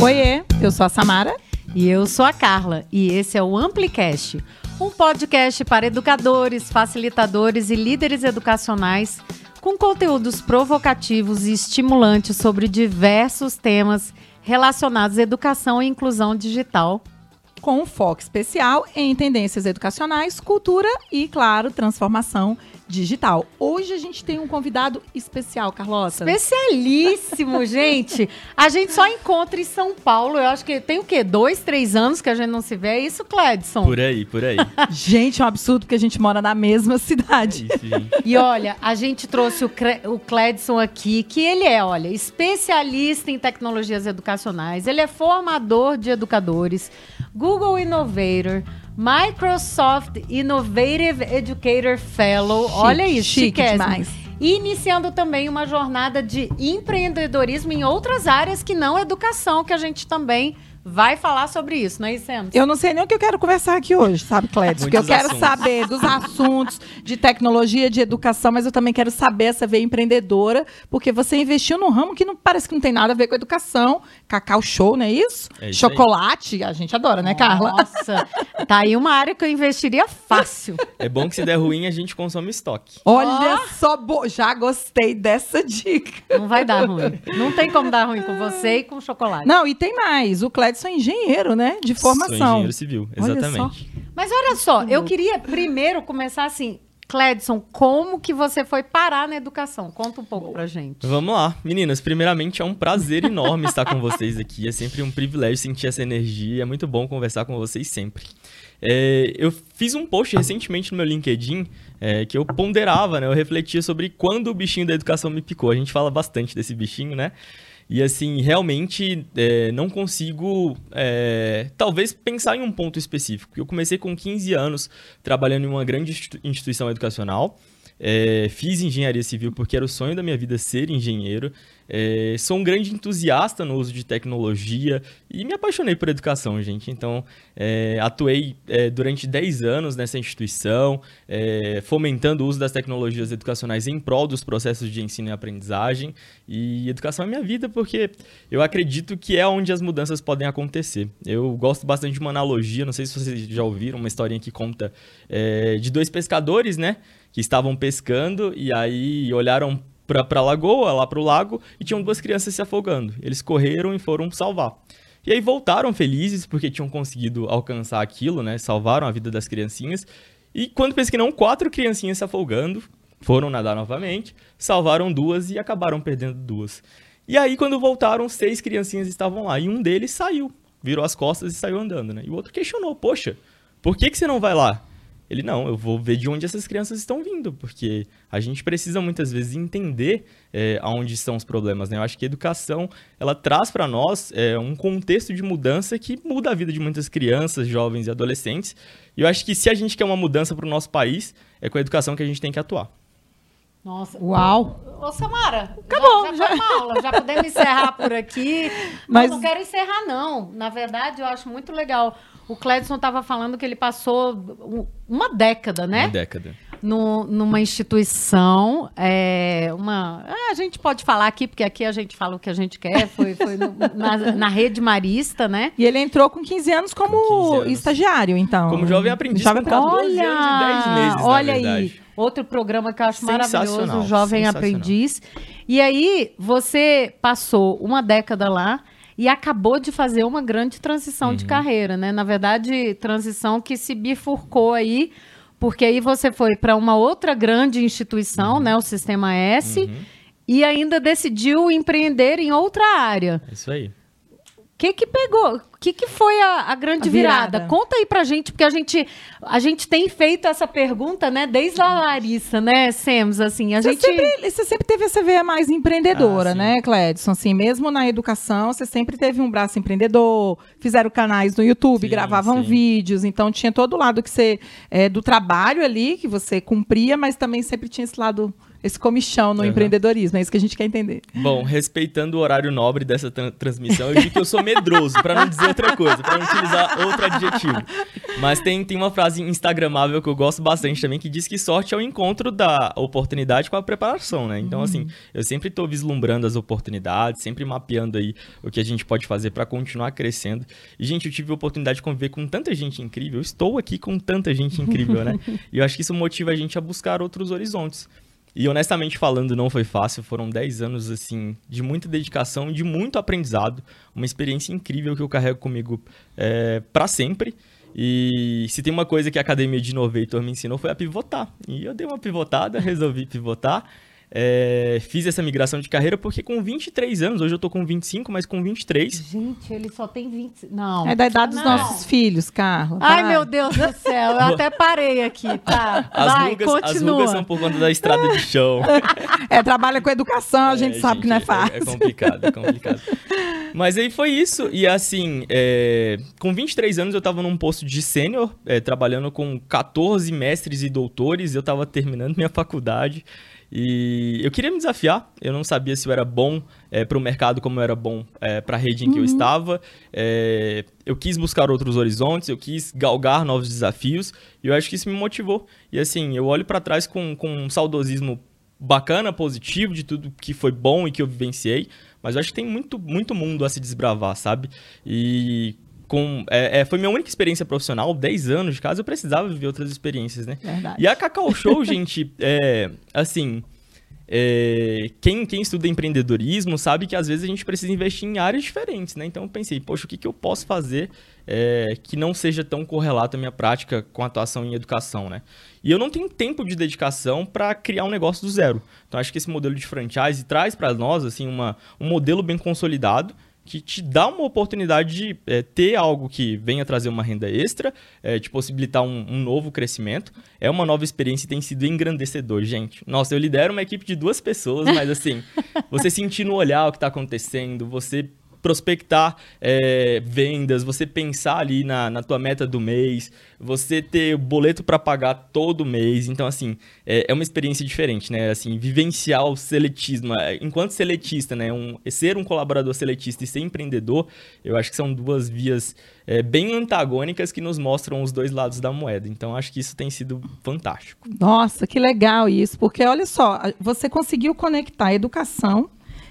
Oiê, eu sou a Samara. E eu sou a Carla. E esse é o Amplicast, um podcast para educadores, facilitadores e líderes educacionais com conteúdos provocativos e estimulantes sobre diversos temas relacionados à educação e inclusão digital. Com um foco especial em tendências educacionais, cultura e, claro, transformação digital. Hoje a gente tem um convidado especial, Carlota. Especialíssimo, gente. A gente só encontra em São Paulo. Eu acho que tem o quê? Dois, três anos que a gente não se vê. É isso, Cledson? Por aí, por aí. gente, é um absurdo porque a gente mora na mesma cidade. É isso. E olha, a gente trouxe o, o Cledson aqui, que ele é, olha, especialista em tecnologias educacionais. Ele é formador de educadores, Google Innovator, Microsoft Innovative Educator Fellow. Chique, Olha isso, chique demais. Iniciando também uma jornada de empreendedorismo em outras áreas que não educação, que a gente também vai falar sobre isso, não é isso, Eu não sei nem o que eu quero conversar aqui hoje, sabe, Clédio? Porque eu quero assuntos. saber dos assuntos de tecnologia, de educação, mas eu também quero saber essa veia empreendedora, porque você investiu num ramo que não parece que não tem nada a ver com educação. Cacau show, não é isso? É isso Chocolate, aí. a gente adora, né, Carla? Nossa, tá aí uma área que eu investiria fácil. É bom que se der ruim, a gente consome estoque. Olha oh. só, já gostei dessa dica. Não vai dar ruim. Não tem como dar ruim com você e com chocolate. Não, e tem mais. O Clédio sou engenheiro, né? De formação. Sou engenheiro civil, exatamente. Olha Mas olha só, eu queria primeiro começar assim. Cledson, como que você foi parar na educação? Conta um pouco pra gente. Vamos lá. Meninas, primeiramente é um prazer enorme estar com vocês aqui. É sempre um privilégio sentir essa energia. É muito bom conversar com vocês sempre. É, eu fiz um post recentemente no meu LinkedIn é, que eu ponderava, né? Eu refletia sobre quando o bichinho da educação me picou. A gente fala bastante desse bichinho, né? E assim, realmente é, não consigo, é, talvez, pensar em um ponto específico. Eu comecei com 15 anos trabalhando em uma grande instituição educacional. É, fiz engenharia civil porque era o sonho da minha vida ser engenheiro. É, sou um grande entusiasta no uso de tecnologia e me apaixonei por educação, gente. Então, é, atuei é, durante 10 anos nessa instituição, é, fomentando o uso das tecnologias educacionais em prol dos processos de ensino e aprendizagem. E educação é minha vida porque eu acredito que é onde as mudanças podem acontecer. Eu gosto bastante de uma analogia, não sei se vocês já ouviram, uma historinha que conta é, de dois pescadores, né? Que estavam pescando e aí olharam para a lagoa, lá para o lago, e tinham duas crianças se afogando. Eles correram e foram salvar. E aí voltaram felizes porque tinham conseguido alcançar aquilo, né? Salvaram a vida das criancinhas. E quando pensam que não, quatro criancinhas se afogando, foram nadar novamente, salvaram duas e acabaram perdendo duas. E aí, quando voltaram, seis criancinhas estavam lá. E um deles saiu, virou as costas e saiu andando, né? E o outro questionou: Poxa, por que, que você não vai lá? Ele, não, eu vou ver de onde essas crianças estão vindo, porque a gente precisa muitas vezes entender é, aonde estão os problemas, né? Eu acho que a educação, ela traz para nós é, um contexto de mudança que muda a vida de muitas crianças, jovens e adolescentes. E eu acho que se a gente quer uma mudança para o nosso país, é com a educação que a gente tem que atuar. Nossa. Uau! Ô, Samara, acabou. Já, já, já. Aula, já podemos encerrar por aqui. Mas não quero encerrar, não. Na verdade, eu acho muito legal o Cledson estava falando que ele passou uma década, né? Uma década. No, numa instituição, é, uma, ah, a gente pode falar aqui, porque aqui a gente fala o que a gente quer, foi, foi no, na, na, rede marista, né? E ele entrou com 15 anos como 15 anos. estagiário, então. Como jovem aprendiz, jovem com 14 olha, anos e 10 meses, Olha aí, outro programa que eu acho maravilhoso, o Jovem Aprendiz. E aí, você passou uma década lá, e acabou de fazer uma grande transição uhum. de carreira, né? Na verdade, transição que se bifurcou aí, porque aí você foi para uma outra grande instituição, uhum. né? O Sistema S, uhum. e ainda decidiu empreender em outra área. Isso aí que que pegou? O que, que foi a, a grande a virada? virada? Conta aí pra gente, porque a gente, a gente tem feito essa pergunta, né, desde a Larissa, né, Semos, assim, a você gente... Sempre, você sempre teve essa veia mais empreendedora, ah, né, Cledson? Assim, mesmo na educação, você sempre teve um braço empreendedor, fizeram canais no YouTube, sim, gravavam sim. vídeos, então tinha todo o lado que você, é, do trabalho ali, que você cumpria, mas também sempre tinha esse lado esse comichão no Uhum. empreendedorismo. É isso que a gente quer entender. Bom, respeitando o horário nobre dessa tran- transmissão, eu digo que eu sou medroso, pra não dizer outra coisa, pra não utilizar outro adjetivo. Mas tem, tem uma frase instagramável que eu gosto bastante também, que diz que sorte é o encontro da oportunidade com a preparação, né? Então, assim, eu sempre tô vislumbrando as oportunidades, sempre mapeando aí o que a gente pode fazer pra continuar crescendo. E, gente, eu tive a oportunidade de conviver com tanta gente incrível, eu estou aqui com tanta gente incrível, né? E eu acho que isso motiva a gente a buscar outros horizontes. E honestamente falando, não foi fácil. Foram 10 anos, assim, de muita dedicação de muito aprendizado. Uma experiência incrível que eu carrego comigo é, para sempre. E se tem uma coisa que a Academia de Innovator me ensinou foi a pivotar. E eu dei uma pivotada, resolvi pivotar. É, fiz essa migração de carreira porque com 23 anos, hoje eu tô com 25, mas com 23, Gente, ele só tem 20. Não. É da idade dos Não. nossos filhos, Carla. Ai, vai. meu Deus do céu, eu até parei aqui, tá? as, Vai, rugas, as continua. rugas são por conta da estrada de chão. É, trabalha com educação, a gente sabe que não é fácil. É, complicado, é complicado. Mas aí foi isso. E assim, é, com 23 anos eu tava num posto de sênior, é, trabalhando com 14 mestres e doutores. Eu tava terminando minha faculdade. E eu queria me desafiar. Eu não sabia se eu era bom é, para o mercado como eu era bom é, para a rede em que eu estava. É, eu quis buscar outros horizontes, eu quis galgar novos desafios. E eu acho que isso me motivou. E assim, eu olho para trás com, com um saudosismo bacana, positivo de tudo que foi bom e que eu vivenciei, mas eu acho que tem muito, muito mundo a se desbravar, sabe? E com, é, é, foi minha única experiência profissional, 10 anos de casa, eu precisava viver outras experiências, né? Verdade. E a Cacau Show, gente, é, assim, é, quem, quem estuda empreendedorismo sabe que às vezes a gente precisa investir em áreas diferentes, né? Então eu pensei, poxa, o que, que eu posso fazer é, que não seja tão correlato à minha prática com a atuação em educação, né? E eu não tenho tempo de dedicação para criar um negócio do zero. Então acho que esse modelo de franchise traz para nós assim uma, um modelo bem consolidado que te dá uma oportunidade de é, ter algo que venha trazer uma renda extra, é, te possibilitar um, um novo crescimento. É uma nova experiência e tem sido engrandecedor, gente. Nossa, eu lidero uma equipe de duas pessoas, mas assim, você sentir no olhar o que está acontecendo, você prospectar é, vendas, você pensar ali na, na tua meta do mês, você ter boleto para pagar todo mês. Então, assim, é, é uma experiência diferente, né? Assim, vivenciar o seletismo. é, Enquanto seletista, né? Um, ser um colaborador seletista e ser empreendedor, eu acho que são duas vias é, bem antagônicas que nos mostram os dois lados da moeda. Então, acho que isso tem sido fantástico. Nossa, que legal isso, porque olha só, você conseguiu conectar educação,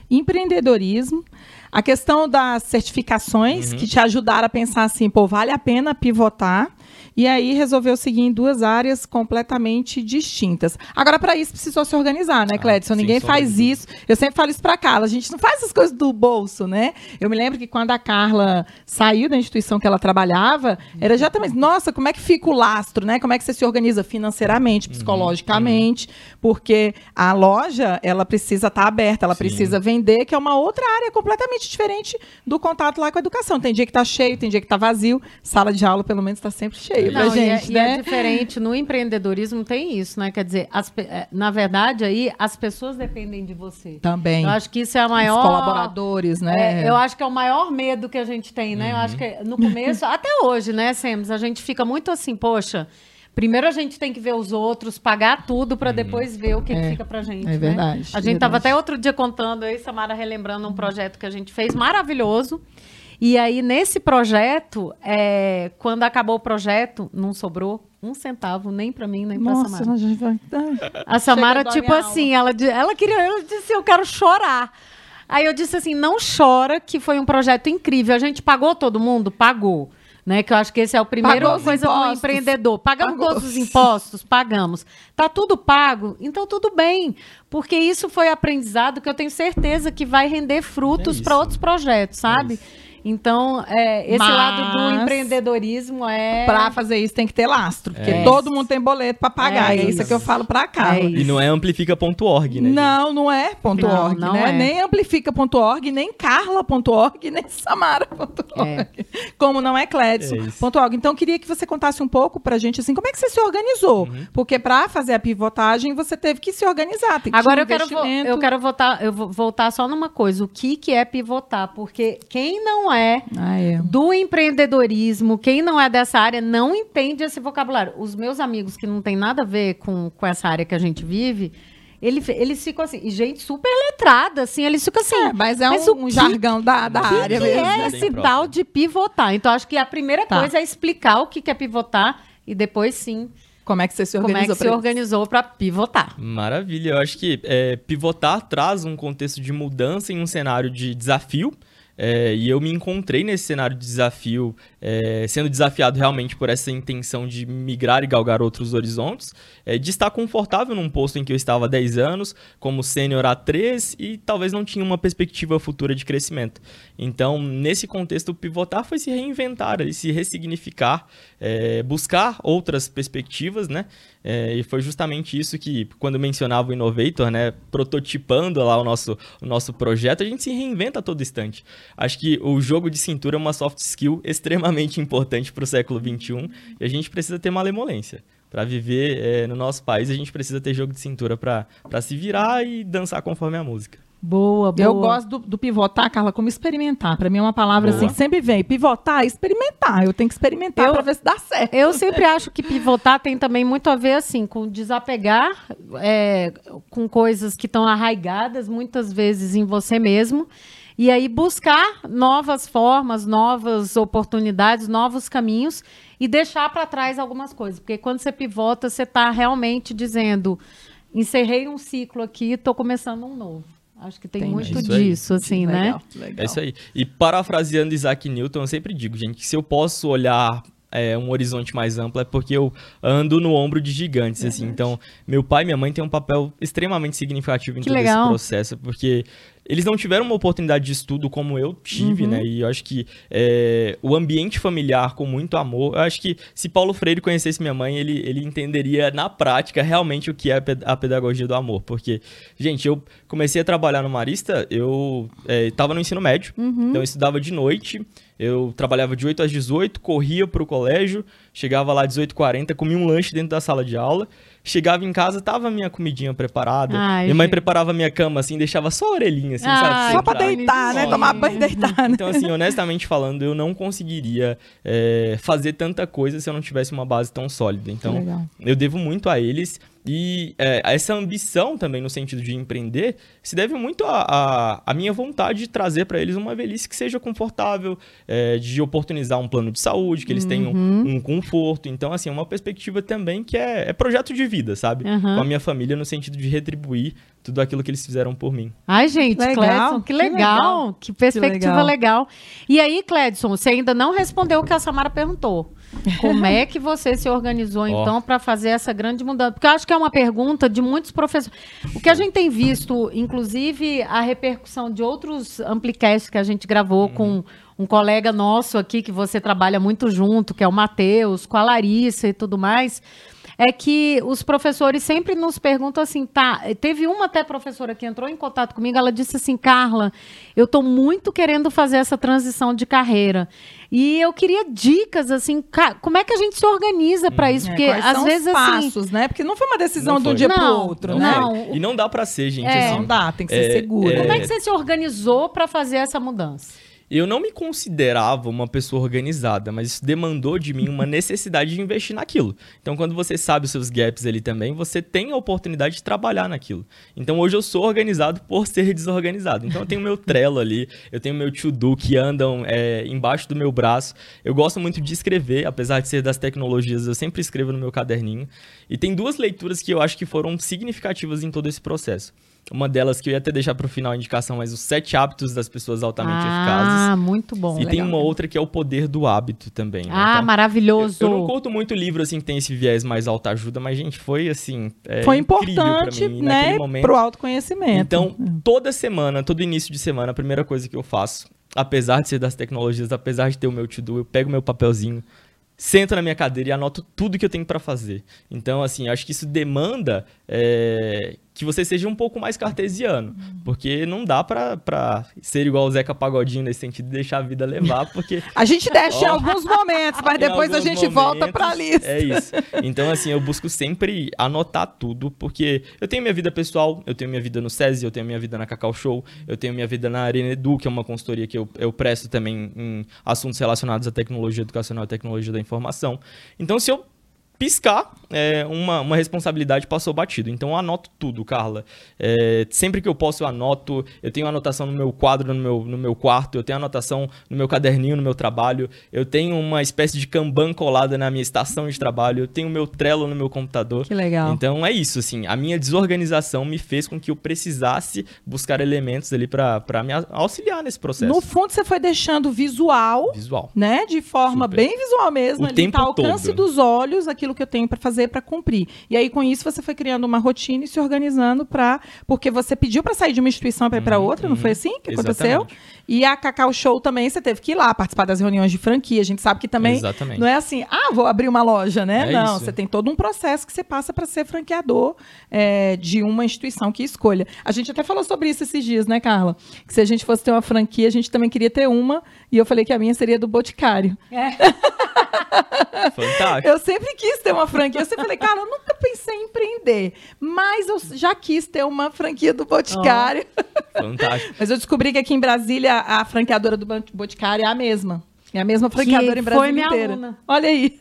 empreendedorismo, a questão das certificações que te ajudaram a pensar assim, pô, vale a pena pivotar. E aí resolveu seguir em duas áreas completamente distintas. Agora, para isso, precisou se organizar, né, Cledson? sem Ninguém sombra de faz dúvida. isso. Eu sempre falo isso para Carla. A gente não faz essas coisas do bolso, né? Eu me lembro que quando a Carla saiu da instituição que ela trabalhava, era exatamente, nossa, como é que fica o lastro, né? Como é que você se organiza financeiramente, psicologicamente? Porque a loja, ela precisa estar aberta, ela Sim. precisa vender, que é uma outra área completamente diferente do contato lá com a educação. Tem dia que tá cheio, tem dia que tá vazio. Sala de aula, pelo menos, está sempre cheia pra Não, e é- gente, e né? é diferente. No empreendedorismo tem isso, né? Quer dizer, as é, na verdade, aí as pessoas dependem de você. Também. Eu acho que isso é a Os maior. colaboradores, né? É, eu acho que é o maior medo que a gente tem, né? Eu acho que no começo, até hoje, né, Sems, a gente fica muito assim, poxa. Primeiro a gente tem que ver os outros, pagar tudo para depois ver o que, que É, fica pra gente. é né? verdade, A gente tava verdade. até outro dia contando aí, Samara relembrando um projeto que a gente fez maravilhoso. E aí, nesse projeto, é, quando acabou o projeto, não sobrou um centavo nem para mim, nem para Nossa, Samara. a gente vai... A Samara, Chega a tipo minha assim, ela, ela queria, ela disse, eu quero chorar. Aí eu disse assim, não chora, que foi um projeto incrível. A gente pagou todo mundo? Pagou. Né, que eu acho que esse é o primeiro Pagou coisa do empreendedor. Pagamos Pagou. todos os impostos? Pagamos. Tá tudo pago? Então tudo bem. Porque isso foi aprendizado que eu tenho certeza que vai render frutos É para outros projetos, sabe? isso. Então, é, esse Mas- lado do empreendedorismo é. Pra fazer isso tem que ter lastro, porque É todo mundo tem boleto pra pagar. É É, isso que eu falo pra Carla. É E isso. não é amplifica.org, né? Não, não é ponto Não, .org, não né? é. Nem amplifica.org, nem carla.org, nem samara.org. Como não é É Cledson.org. isso. então, queria que você contasse um pouco pra gente, assim, como é que você se organizou? Uhum. Porque pra fazer a pivotagem, você teve que se organizar. Tem que Agora ter eu quero, eu quero voltar, eu vou voltar só numa coisa. O que, que é pivotar? Porque quem não é Ah, é. do empreendedorismo, quem não é dessa área, não entende esse vocabulário. Os meus amigos que não tem nada a ver com, com essa área que a gente vive, Ele, eles ficam assim, e gente super letrada, assim, eles ficam assim. É, mas é mas um, um que- jargão da, da que, área que mesmo. é esse Bem tal próprio. de pivotar? Então, acho que a primeira Tá. coisa é explicar o que que é pivotar e depois sim, Como é que você se como é organizou que se organizou para pivotar. Maravilha, eu acho que é, pivotar traz um contexto de mudança em um cenário de desafio. É, e eu me encontrei nesse cenário de desafio, é, sendo desafiado realmente por essa intenção de migrar e galgar outros horizontes, é, de estar confortável num posto em que eu estava há 10 anos, como sênior A3, e talvez não tinha uma perspectiva futura de crescimento. Então, nesse contexto, pivotar foi se reinventar, se ressignificar, é, buscar outras perspectivas, né? É, e foi justamente isso que, quando mencionava o Innovator, né, prototipando lá o nosso, o nosso projeto, a gente se reinventa a todo instante. Acho que o jogo de cintura é uma soft skill extremamente importante para o século XXI e a gente precisa ter malemolência. Para viver é, no nosso país, a gente precisa ter jogo de cintura para se virar e dançar conforme a música. Boa, boa. Eu gosto do, do pivotar, Carla, como experimentar. Pra mim é uma palavra Boa. assim que sempre vem. Pivotar, experimentar. Eu tenho que experimentar Eu- pra ver se dá certo. Eu sempre acho que pivotar tem também muito a ver assim com desapegar é, com coisas que estão arraigadas muitas vezes em você mesmo e aí buscar novas formas, novas oportunidades, novos caminhos e deixar para trás algumas coisas, porque quando você pivota você está realmente dizendo encerrei um ciclo aqui, estou começando um novo. Acho que tem Entendi. muito disso, assim, né? Legal, legal. É isso aí. E parafraseando Isaac Newton, eu sempre digo, gente, que se eu posso olhar é, um horizonte mais amplo é porque eu ando no ombro de gigantes, assim. Então, meu pai e minha mãe têm um papel extremamente significativo em Que todo legal. esse processo, porque eles não tiveram uma oportunidade de estudo como eu tive, Uhum. né? E eu acho que é, o ambiente familiar com muito amor, eu acho que se Paulo Freire conhecesse minha mãe, ele, ele entenderia na prática realmente o que é a ped- a pedagogia do amor. Porque, gente, eu comecei a trabalhar no Marista, eu estava no ensino médio, Uhum. então eu estudava de noite, eu trabalhava de 8 às 18, corria pro colégio, chegava lá às 18h40, comia um lanche dentro da sala de aula, chegava em casa, tava a minha comidinha preparada, Ai, minha mãe gente. preparava a minha cama assim, deixava só a orelhinha assim, Ai, sabe? Só pra deitar, né? Sim. Tomar banho e deitar, né? Então, assim, honestamente falando, eu não conseguiria é, fazer tanta coisa se eu não tivesse uma base tão sólida. Então, eu devo muito a eles. E é, essa ambição também, no sentido de empreender, se deve muito à minha vontade de trazer para eles uma velhice que seja confortável, é, de oportunizar um plano de saúde, que eles tenham um conforto. Então, assim, é uma perspectiva também que é, é projeto de vida, sabe? Aham. Com a minha família, no sentido de retribuir tudo aquilo que eles fizeram por mim. Ai, gente, Legal, Cledson, que que legal, legal. que perspectiva Que legal. legal. E aí, Cledson, você ainda não respondeu o que a Samara perguntou. Como é que você se organizou, então, para fazer essa grande mudança? Porque eu acho que é uma pergunta de muitos professores. O que a gente tem visto, inclusive, a repercussão de outros amplicasts que a gente gravou com um colega nosso aqui, que você trabalha muito junto, que é o Matheus, com a Larissa e tudo mais é que os professores sempre nos perguntam assim, tá? Teve uma até professora que entrou em contato comigo, ela disse assim, Carla, eu estou muito querendo fazer essa transição de carreira. E eu queria dicas, assim, como é que a gente se organiza para isso? É, Porque quais às são vezes os assim. passos, né? Porque não foi uma decisão de um dia pro Não, outro, Não né? não. E não dá pra ser, gente, É. assim. Não dá, tem que ser É, segura. é, Como é que você se organizou para fazer essa mudança? Eu não me considerava uma pessoa organizada, mas isso demandou de mim uma necessidade de investir naquilo. Então, quando você sabe os seus gaps ali também, você tem a oportunidade de trabalhar naquilo. Então, hoje eu sou organizado por ser desorganizado. Então, eu tenho meu Trello ali, eu tenho meu to-do que andam é, embaixo do meu braço. Eu gosto muito de escrever, apesar de ser das tecnologias, eu sempre escrevo no meu caderninho. E tem duas leituras que eu acho que foram significativas em todo esse processo. Uma delas que eu ia até deixar para o final a indicação, mas os sete hábitos das pessoas altamente eficazes. ah, muito bom. E tem legal. uma outra que é o poder do hábito também. né? Ah, Então, maravilhoso. Eu, eu não curto muito livro assim que tem esse viés mais autoajuda, mas gente, foi assim, é, Foi importante, mim, né, momento. pro autoconhecimento. Então, toda semana, todo início de semana, a primeira coisa que eu faço, apesar de ser das tecnologias, apesar de ter o meu to-do, eu pego meu papelzinho, sento na minha cadeira e anoto tudo que eu tenho pra fazer. Então, assim, acho que isso demanda é, que você seja um pouco mais cartesiano, porque não dá pra, pra ser igual o Zeca Pagodinho nesse sentido de deixar a vida levar, porque a gente deixa em alguns momentos, mas depois a gente volta momentos, pra lista. É isso. Então, assim, eu busco sempre anotar tudo, porque eu tenho minha vida pessoal, eu tenho minha vida no SESI, eu tenho minha vida na Cacau Show, eu tenho minha vida na Arena Edu, que é uma consultoria que eu, eu presto também em assuntos relacionados à tecnologia educacional e tecnologia da informação. Então, se eu piscar, é, uma, uma responsabilidade passou batido. Então eu anoto tudo, Carla. É, sempre que eu posso, eu anoto. Eu tenho anotação no meu quadro, no meu, no meu quarto, eu tenho anotação no meu caderninho, no meu trabalho. Eu tenho uma espécie de Kanban colada na minha estação de trabalho. Eu tenho o meu Trello no meu computador. Que legal. Então é isso, assim. A minha desorganização me fez com que eu precisasse buscar elementos ali para me auxiliar nesse processo. No fundo, você foi deixando visual. Visual. Né? De forma Super. bem visual mesmo. O ali, tempo tá ao alcance todo. dos olhos, aquilo que eu tenho para fazer para cumprir. E aí, com isso, você foi criando uma rotina e se organizando para. Porque você pediu para sair de uma instituição para ir para outra, não foi assim que aconteceu? E a Cacau Show também, você teve que ir lá participar das reuniões de franquia. A gente sabe que também Exatamente. não é assim, ah, vou abrir uma loja, né? É não, isso. você tem todo um processo que você passa para ser franqueador é, de uma instituição que escolha. A gente até falou sobre isso esses dias, né, Carla? Que se a gente fosse ter uma franquia, a gente também queria ter uma. E eu falei que a minha seria do Boticário. Fantástico. Eu sempre quis ter uma franquia. Eu sempre falei, cara, eu nunca pensei em empreender. Mas eu já quis ter uma franquia do Boticário. Fantástico. Mas eu descobri que aqui em Brasília a franqueadora do Boticário é a mesma. É a mesma franqueadora em foi Brasília minha inteira. aluna. Olha aí.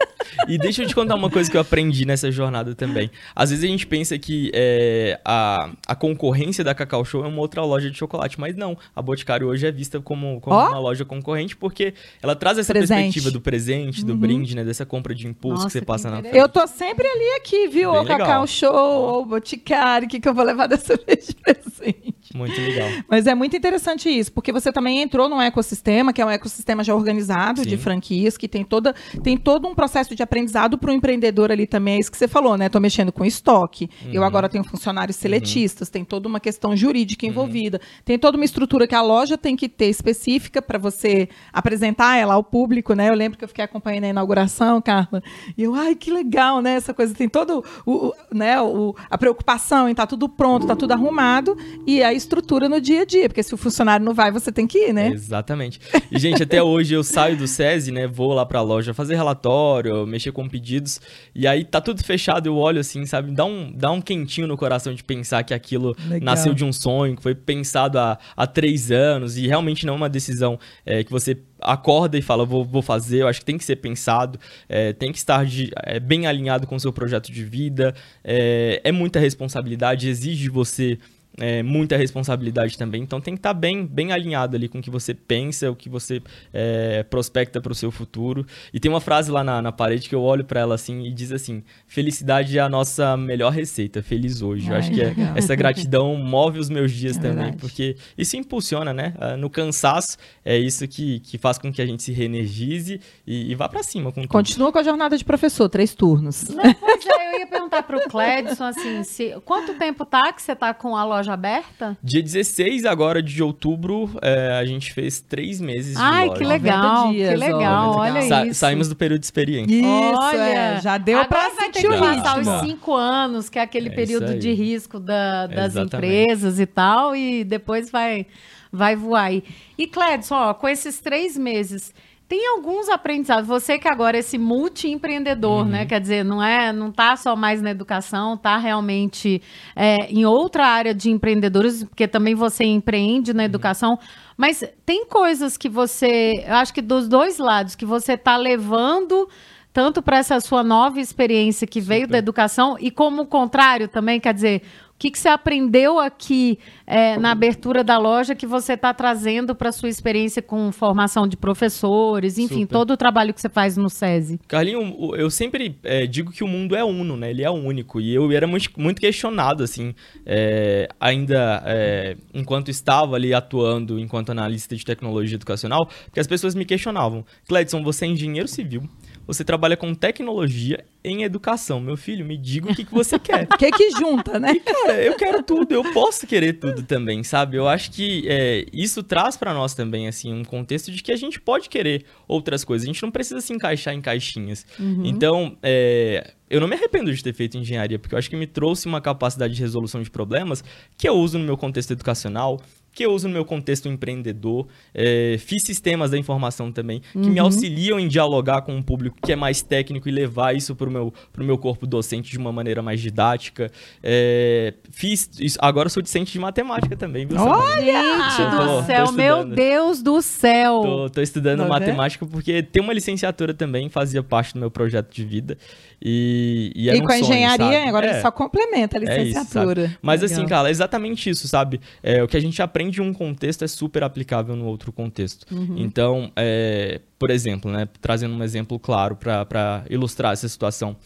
E deixa eu te contar uma coisa que eu aprendi nessa jornada também. Às vezes a gente pensa que é, a, a concorrência da Cacau Show é uma outra loja de chocolate, mas não. A Boticário hoje é vista como, como Ó. uma loja concorrente porque ela traz essa Presente. perspectiva do presente, do brinde, né? Dessa compra de impulso Nossa, que você que passa na frente. Eu tô sempre ali aqui, viu? Bem Ou Cacau legal. Show, ou Boticário, o que, que eu vou levar dessa vez de presente? Muito legal. Mas é muito interessante isso, porque você também entrou num ecossistema, que é um ecossistema já organizado de Sim. franquias, que tem, toda, tem todo um processo de aprendizado para o empreendedor ali também. É isso que você falou, né? Tô mexendo com estoque. Eu Uhum. agora tenho funcionários seletistas, tem toda uma questão jurídica Uhum. envolvida. Tem toda uma estrutura que a loja tem que ter específica para você apresentar ela ao público, né? Eu lembro que eu fiquei acompanhando a inauguração, Carla, e eu, ai, que legal, né? Essa coisa tem todo o, o- né, o, a preocupação em estar tudo pronto, tá tudo arrumado e a estrutura no dia a dia, porque se o funcionário não vai, você tem que ir, né? Exatamente. E, gente, até hoje eu saio do SESI, né? Vou lá pra loja fazer relatório, mexer com pedidos. E aí tá tudo fechado, eu olho assim, sabe? Dá um, dá um quentinho no coração de pensar que aquilo Legal. nasceu de um sonho, que foi pensado há, há três anos. E realmente não é uma decisão é, que você acorda e fala, vou, vou fazer. Eu acho que tem que ser pensado, é, tem que estar de- é, bem alinhado com o seu projeto de vida. É, é muita responsabilidade, exige de você é, muita responsabilidade também. Então tem que estar bem, bem alinhado ali com o que você pensa, o que você é, prospecta para o seu futuro. E tem uma frase lá na, na parede que eu olho para ela assim e diz assim: felicidade é a nossa melhor receita, feliz hoje. eu acho que é- essa gratidão move os meus dias É também, verdade. porque isso impulsiona, né? Ah, No cansaço é isso que, que faz com que a gente se reenergize e, e vá para cima com tudo. Continua com a jornada de professor, três turnos. Não, pois é, eu ia perguntar pro Cledson, assim, se, quanto tempo tá que você tá com a loja aberta? Dia 16 agora de outubro, é, a gente fez três meses de Ai, loja. que legal, 90 dias, que legal, ó, olha. Sa- isso. Saímos do período de experiência. Isso, Olha, é, já deu agora para vai ter sentir que o passar ritmo. os cinco anos, que é aquele É período de risco da- das Exatamente. empresas e tal, e depois vai, vai voar aí. E Cledson, ó, com esses três meses, tem alguns aprendizados. Você que agora é esse multi-empreendedor, Uhum. né? Quer dizer, não é, não tá só mais na educação, tá realmente é, em outra área de empreendedores, porque também você empreende Uhum. na educação. Mas tem coisas que você, eu acho que dos dois lados, que você tá levando tanto para essa sua nova experiência que veio da educação e como o contrário também, quer dizer, o que, que você aprendeu aqui é, na abertura da loja que você está trazendo para sua experiência com formação de professores, enfim, Super. todo o trabalho que você faz no SESI? Carlinho, eu sempre é, digo que o mundo é uno, né? Ele é único. E eu era muito, muito questionado, assim, é, ainda é, enquanto estava ali atuando enquanto analista de tecnologia educacional, porque as pessoas me questionavam. Cledson, você é engenheiro civil, você trabalha com tecnologia em educação. Meu filho, me diga o que, que você quer. O que que junta, né? Cara, eu quero tudo, eu posso querer tudo também, sabe? Eu acho que é, isso traz pra nós também, assim, um contexto de que a gente pode querer outras coisas. A gente não precisa se encaixar em caixinhas. Então, é, eu não me arrependo de ter feito engenharia, porque eu acho que me trouxe uma capacidade de resolução de problemas que eu uso no meu contexto educacional, que eu uso no meu contexto empreendedor. É, fiz sistemas da informação também, que Uhum. me auxiliam em dialogar com um público que é mais técnico e levar isso para o meu, pro meu corpo docente de uma maneira mais didática. É, fiz isso, agora eu sou discente de matemática também, viu? Samara? Gente Tô- do tô céu, meu estudando. Deus do céu. Tô, tô estudando Tá vendo? matemática porque ter uma licenciatura também fazia parte do meu projeto de vida. E, e E um com a sonho, engenharia, sabe? agora É. só complementa a É isso, licenciatura. Mas Legal. assim, cara, é exatamente isso, sabe? É, o que a gente aprende em um contexto é super aplicável no outro contexto. Uhum. Então, é, por exemplo, né, trazendo um exemplo claro para ilustrar essa situação.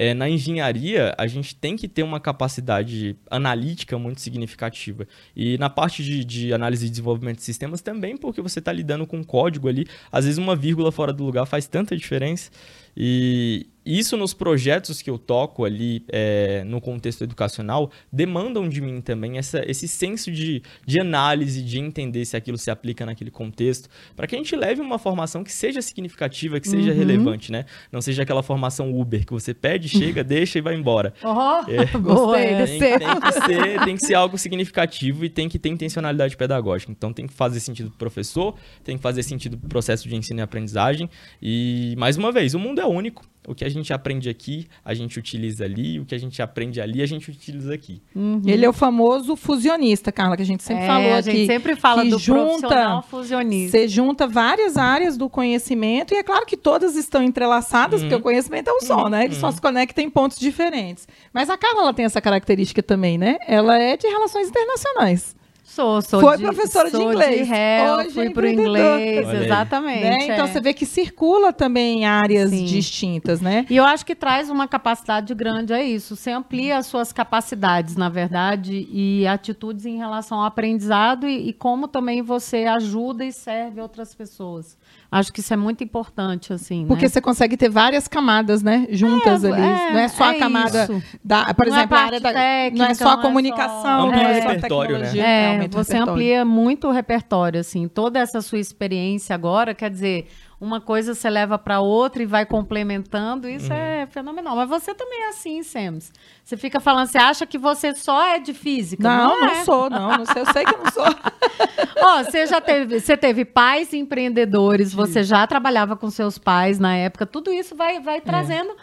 É, na engenharia, a gente tem que ter uma capacidade analítica muito significativa. E na parte de, de análise e desenvolvimento de sistemas também, porque você está lidando com código ali. Às vezes uma vírgula fora do lugar faz tanta diferença. E isso nos projetos que eu toco ali é, no contexto educacional demandam de mim também essa, esse senso de, de análise, de entender se aquilo se aplica naquele contexto, para que a gente leve uma formação que seja significativa, que seja relevante, né? Não seja aquela formação Uber que você pede, chega, deixa e vai embora. Oh, É. Gostei é. Tem, tem que ser, tem que ser algo significativo e tem que ter intencionalidade pedagógica. Então tem que fazer sentido pro professor, tem que fazer sentido pro processo de ensino e aprendizagem. E, mais uma vez, o mundo é único. O que a gente aprende aqui, a gente utiliza ali. O que a gente aprende ali, a gente utiliza aqui. Ele é o famoso fusionista, Carla, que a gente sempre É, falou a aqui. gente sempre fala que do junta- profissional fusionista. Você junta várias áreas do conhecimento, e é claro que todas estão entrelaçadas, Uhum. porque o conhecimento é um só, né? Ele só se conecta em pontos diferentes. Mas a Carla ela tem essa característica também, né? Ela é de relações internacionais. Sou, sou Foi de, professora de inglês. De réu, Hoje é fui pro empreendedora. inglês, Olha aí. exatamente. né? Então é. você vê que circula também em áreas Sim. distintas, né? E eu acho que traz uma capacidade grande a isso. Você amplia as suas capacidades, na verdade, e atitudes em relação ao aprendizado e, e como também você ajuda e serve outras pessoas. Acho que isso é muito importante, assim. Porque né? você consegue ter várias camadas, né? Juntas É, ali. é, não é só é a camada isso. da, por Não é exemplo, a área da. técnica, não é só não a é comunicação, só- não é Amplia o só a repertório, né? É, aumenta o você repertório. amplia muito o repertório, assim, toda essa sua experiência agora, quer dizer, uma coisa você leva para outra e vai complementando, isso é fenomenal. Mas você também é assim, Sems. Você fica falando, você acha que você só é de física? Não, não, é. sou, não, não sei, eu sei que não sou. Ó, você já teve, você teve pais empreendedores, você já trabalhava com seus pais na época, tudo isso vai, É. vai trazendo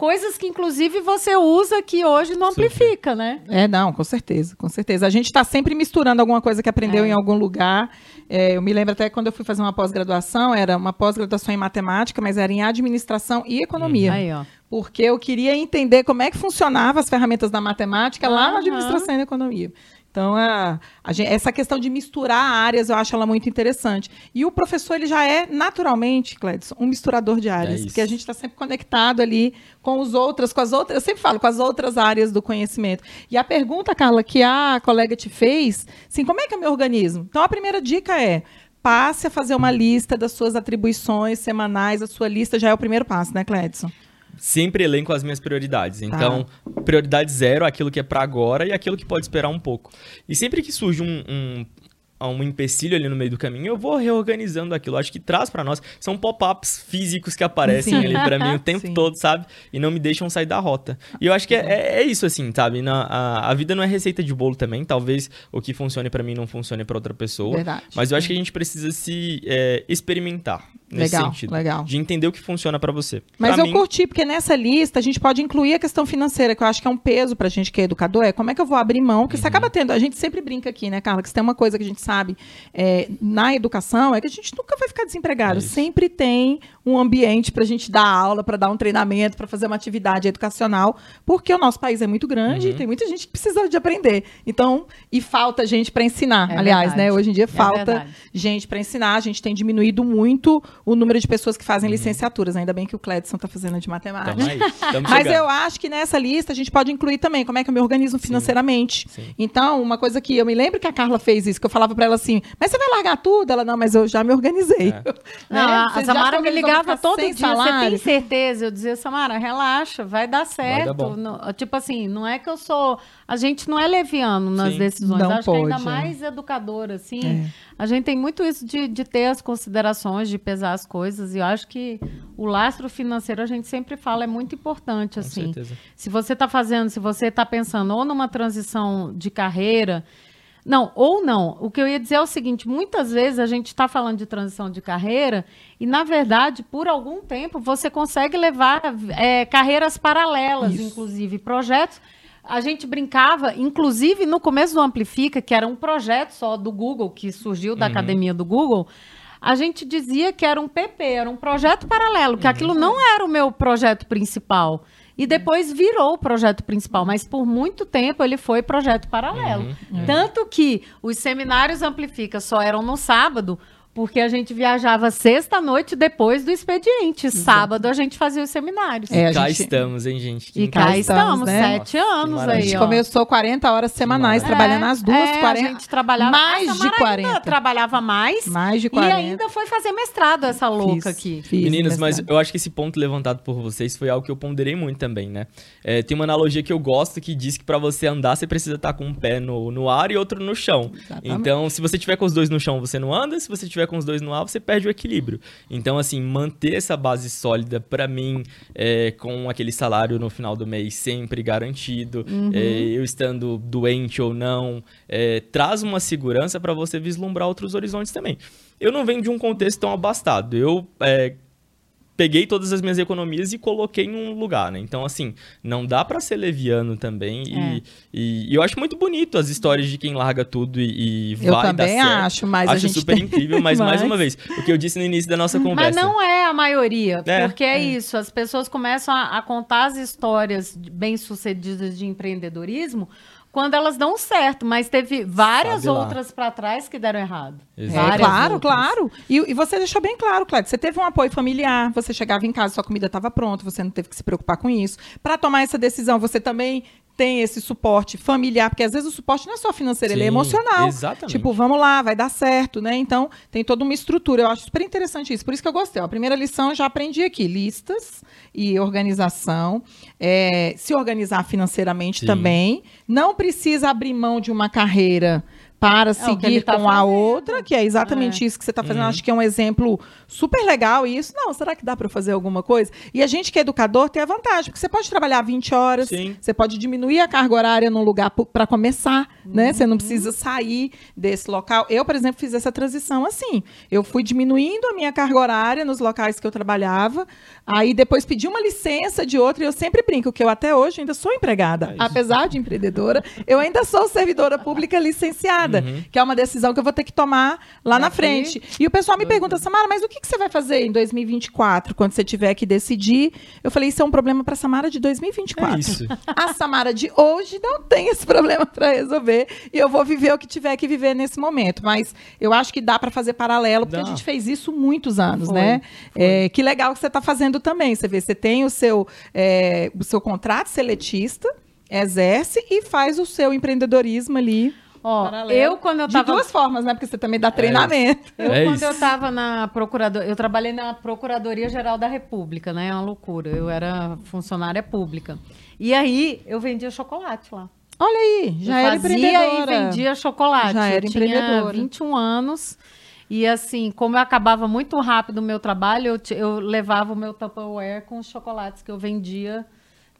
coisas que inclusive você usa que hoje não amplifica, né? É, não, com certeza, com certeza. A gente está sempre misturando alguma coisa que aprendeu É. em algum lugar. É, eu me lembro até quando eu fui fazer uma pós-graduação, era uma pós-graduação em matemática, mas era em administração e economia. Aí, ó. Porque eu queria entender como é que funcionavam as ferramentas da matemática lá na administração e economia. Então, a, a gen- essa questão de misturar áreas, eu acho ela muito interessante. E o professor, ele já é, naturalmente, Cledson, um misturador de áreas. isso. porque a gente está sempre conectado ali com os outras, com as outras, eu sempre falo, com as outras áreas do conhecimento. E a pergunta, Carla, que a colega te fez, assim, como é que eu me organizo? Então, a primeira dica é, passe a fazer uma lista das suas atribuições semanais, a sua lista já é o primeiro passo, né, Cledson? Sempre elenco as minhas prioridades. Então, prioridade zero, aquilo que é pra agora e aquilo que pode esperar um pouco. E sempre que surge um, um, um empecilho ali no meio do caminho, eu vou reorganizando aquilo. Acho que traz pra nós. São pop-ups físicos que aparecem Sim. ali pra mim o tempo Sim. todo, sabe? E não me deixam sair da rota. E eu acho que é, é- é isso, assim, sabe? Na, a, a vida não é receita de bolo também. Talvez o que funcione pra mim não funcione pra outra pessoa. Verdade. Mas eu acho que a gente precisa se é, experimentar nesse Legal, sentido. legal. De entender o que funciona pra você. Mas Pra eu mim, curti, porque nessa lista a gente pode incluir a questão financeira, que eu acho que é um peso pra gente que é educador, é como é que eu vou abrir mão, que você Uhum. acaba tendo, a gente sempre brinca aqui, né, Carla, que se tem uma coisa que a gente sabe é, na educação, é que a gente nunca vai ficar desempregado, É sempre tem um ambiente pra gente dar aula, pra dar um treinamento, pra fazer uma atividade educacional, porque o nosso país é muito grande Uhum. e tem muita gente que precisa de aprender. Então, e falta gente pra ensinar. É Aliás, verdade. né, hoje em dia É falta verdade. gente para ensinar. A gente tem diminuído muito o número de pessoas que Uhum. fazem licenciaturas. Ainda bem que o Cledson está fazendo de matemática. Tamo aí. Tamo Mas eu acho que nessa lista a gente pode incluir também como é que eu me organizo financeiramente. Sim. Então, uma coisa que eu me lembro que a Carla fez isso, que eu falava para ela assim: Mas você vai largar tudo? Ela, não, mas eu já me organizei. É. Né? Não, a- Você a Samara me ligava todo dia. Você salário? tem certeza? Eu dizia, Samara, relaxa, vai dar certo. bom. Não- tipo assim, não é que eu sou. A gente não é leviano nas Sim. decisões. Acho que ainda pode, é. mais educadora, assim. É. A gente tem muito isso de, de ter as considerações, de pesar as coisas. E eu acho que o lastro financeiro, a gente sempre fala, é muito importante, Com assim. certeza. Se você está fazendo, se você está pensando ou numa transição de carreira, Não, ou não. O que eu ia dizer é o seguinte: muitas vezes a gente está falando de transição de carreira e, na verdade, por algum tempo você consegue levar é, carreiras paralelas, Isso. inclusive projetos. A gente brincava, inclusive no começo do Amplifica, que era um projeto só do Google, que surgiu da uhum. academia do Google a gente dizia que era um PP, era um projeto paralelo, que uhum. aquilo não era o meu projeto principal. E depois virou o projeto principal, mas por muito tempo ele foi projeto paralelo. Uhum. Tanto que os seminários Amplifica só eram no sábado, porque a gente viajava sexta-noite depois do expediente. Exato. Sábado a gente fazia os seminários. É, cá gente... estamos, hein, gente? Que e cá estamos, né? sete Nossa, anos aí. A gente ó. começou 40 horas semanais, trabalhando as duas, é, 40. A gente trabalhava mais de 40. trabalhava mais. Mais de 40. E ainda foi fazer mestrado essa louca fiz, aqui. Fiz Meninas, mas eu acho que esse ponto levantado por vocês foi algo que eu ponderei muito também, né? É, tem uma analogia que eu gosto que diz que para você andar, você precisa estar com um pé no, no ar e outro no chão. Exatamente. Então, se você tiver com os dois no chão, você não anda. Se você tiver com os dois no ar, você perde o equilíbrio. Então, assim, manter essa base sólida, para mim, é, com aquele salário no final do mês sempre garantido, uhum. é, eu estando doente ou não, é, traz uma segurança para você vislumbrar outros horizontes também. Eu não venho de um contexto tão abastado. Eu é, peguei todas as minhas economias e coloquei em um lugar, né? Então, assim, não dá para ser leviano também. É. E, e, eu acho muito bonito as histórias de quem larga tudo e, e vai dar certo. Eu também acho, mas acho a gente super tem... incrível, mas, mas, mais uma vez, o que eu disse no início da nossa conversa. Mas não é a maioria, é, porque é, é, isso, as pessoas começam a, a contar as histórias bem-sucedidas de empreendedorismo quando elas dão certo, mas teve várias outras para trás que deram errado. É, claro, outras. claro. E, e, você deixou bem claro, Clédio, você teve um apoio familiar, você chegava em casa, sua comida estava pronta, você não teve que se preocupar com isso. Para tomar essa decisão, você também tem esse suporte familiar, porque às vezes o suporte não é só financeiro, Sim, ele é emocional. Exatamente. Tipo, vamos lá, vai dar certo, né? Então, tem toda uma estrutura. Eu acho super interessante isso. Por isso que eu gostei. Ó, a primeira lição eu já aprendi aqui: listas e organização. É, se organizar financeiramente Sim. também. Não precisa abrir mão de uma carreira para é seguir tá com fazendo. a outra, que é exatamente é. isso que você está fazendo. Uhum. Acho que é um exemplo super legal isso. Não, será que dá para fazer alguma coisa? E a gente que é educador tem a vantagem, porque você pode trabalhar 20 horas, Sim. você pode diminuir a carga horária num lugar para começar, uhum. né? Você não precisa sair desse local. Eu, por exemplo, fiz essa transição assim. Eu fui diminuindo a minha carga horária nos locais que eu trabalhava, aí depois pedi uma licença de outra, e eu sempre brinco que eu até hoje ainda sou empregada. É Apesar de empreendedora, eu ainda sou servidora pública licenciada nada, uhum. que é uma decisão que eu vou ter que tomar lá Daqui? na frente. E o pessoal me pergunta, Samara, mas o que, que você vai fazer em 2024, quando você tiver que decidir? Eu falei, isso é um problema para a Samara de 2024. É isso. A Samara de hoje não tem esse problema para resolver e eu vou viver o que tiver que viver nesse momento. Mas eu acho que dá para fazer paralelo, porque dá. a gente fez isso muitos anos, foi, né? Foi. É, que legal que você está fazendo também. Você vê, você tem o seu, é, o seu contrato seletista, exerce e faz o seu empreendedorismo ali. Ó, eu quando eu tava... De duas formas, né? Porque você também dá treinamento. É. Eu, é quando isso. eu tava na Procuradoria... Eu trabalhei na Procuradoria-Geral da República, né? É uma loucura. Eu era funcionária pública. E aí, eu vendia chocolate lá. Olha aí, já eu era fazia empreendedora. e vendia chocolate. Já era eu empreendedora. tinha 21 anos. E assim, como eu acabava muito rápido o meu trabalho, eu, eu levava o meu Tupperware com os chocolates que eu vendia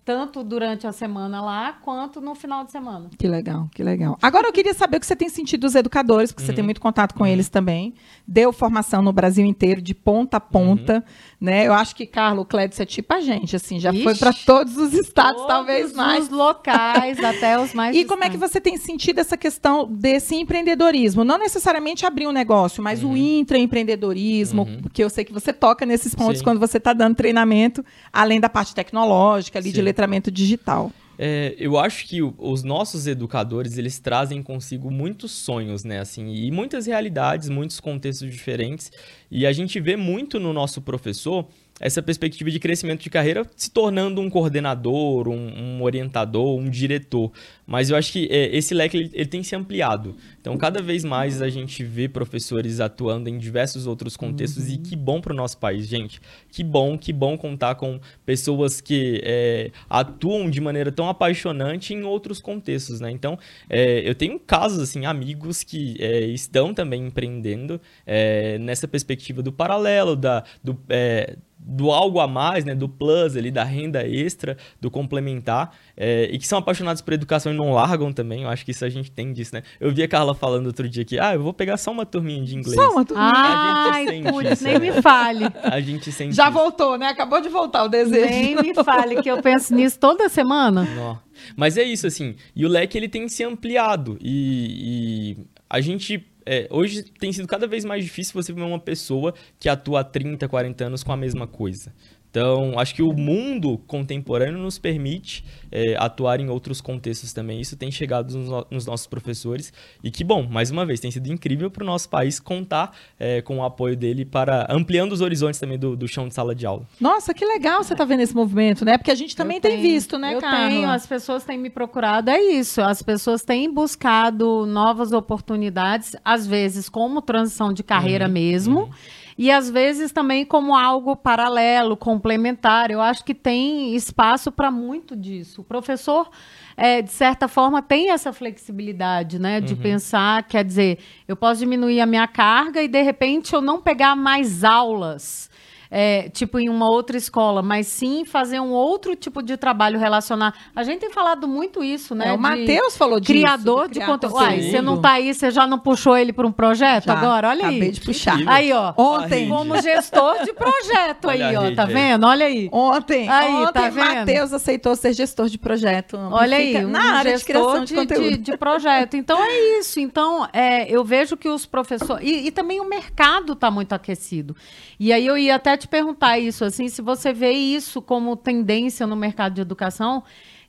tanto durante a semana lá, quanto no final de semana. Que legal, que legal. Agora eu queria saber o que você tem sentido dos educadores, porque uhum. você tem muito contato com uhum. eles também. Deu formação no Brasil inteiro, de ponta a ponta, uhum. Né? Eu acho que Carlos Clédio é tipo a gente, assim, já Ixi, foi para todos os estados, todos talvez mais. Os locais, até os mais. E distantes. como é que você tem sentido essa questão desse empreendedorismo? Não necessariamente abrir um negócio, mas o uhum. intraempreendedorismo, uhum. porque eu sei que você toca nesses pontos Sim. quando você está dando treinamento, além da parte tecnológica, ali Sim. de letramento digital. É, eu acho que os nossos educadores, eles trazem consigo muitos sonhos, né, assim, e muitas realidades, muitos contextos diferentes, e a gente vê muito no nosso professor essa perspectiva de crescimento de carreira se tornando um coordenador, um, um orientador, um diretor. Mas eu acho que é, esse leque ele, ele, tem se ampliado. Então, cada vez mais a gente vê professores atuando em diversos outros contextos uhum. e que bom para o nosso país, gente. Que bom, que bom contar com pessoas que é, atuam de maneira tão apaixonante em outros contextos, né? Então, é, eu tenho casos, assim, amigos que é, estão também empreendendo é, nessa perspectiva do paralelo, da, do, é, do algo a mais, né, do plus ali, da renda extra, do complementar, é, e que são apaixonados por educação e não largam também, eu acho que isso a gente tem disso, né? Eu vi a Carla falando outro dia aqui, ah, eu vou pegar só uma turminha de inglês. Só uma turminha. Ai, putz, nem me fale. A gente sente Já isso. voltou, né? Acabou de voltar o desejo. Nem me fale que eu penso nisso toda semana. Nó. Mas é isso, assim, e o leque ele tem se ampliado, e, e a gente é, hoje tem sido cada vez mais difícil você ver uma pessoa que atua há 30, 40 anos com a mesma coisa. Então, acho que o mundo contemporâneo nos permite é, atuar em outros contextos também. Isso tem chegado nos, no- nos nossos professores. E que bom, mais uma vez, tem sido incrível para o nosso país contar é, com o apoio dele para ampliando os horizontes também do, do chão de sala de aula. Nossa, que legal você tá vendo esse movimento, né? Porque a gente também Eu tem tenho. visto, né, Eu Carla? tenho, as pessoas têm me procurado, é isso. As pessoas têm buscado novas oportunidades, às vezes como transição de carreira mesmo, e às vezes também como algo paralelo, complementar. Eu acho que tem espaço para muito disso. O professor, é, de certa forma, tem essa flexibilidade, né? De pensar, quer dizer, eu posso diminuir a minha carga e, de repente, eu não pegar mais aulas é, tipo em uma outra escola, mas sim fazer um outro tipo de trabalho relacionar. A gente tem falado muito isso, né? É, o de Matheus falou disso. Criador de conteúdo. Uai, você não tá aí, você já não puxou ele para um projeto Já, agora? Olha acabei aí. de puxar. Aí, ó. Ontem, Como gestor de projeto Olha aí, ó. Tá aí. vendo? Olha aí. Ontem, Aí, ontem tá vendo? Matheus aceitou ser gestor de projeto. Olha aí, um na área de gestor criação de, conteúdo. de, de projeto. Então é isso. Então é, eu vejo que os professores e, e também o mercado está muito aquecido. E aí eu ia até te perguntar isso, assim, se você vê isso como tendência no mercado de educação,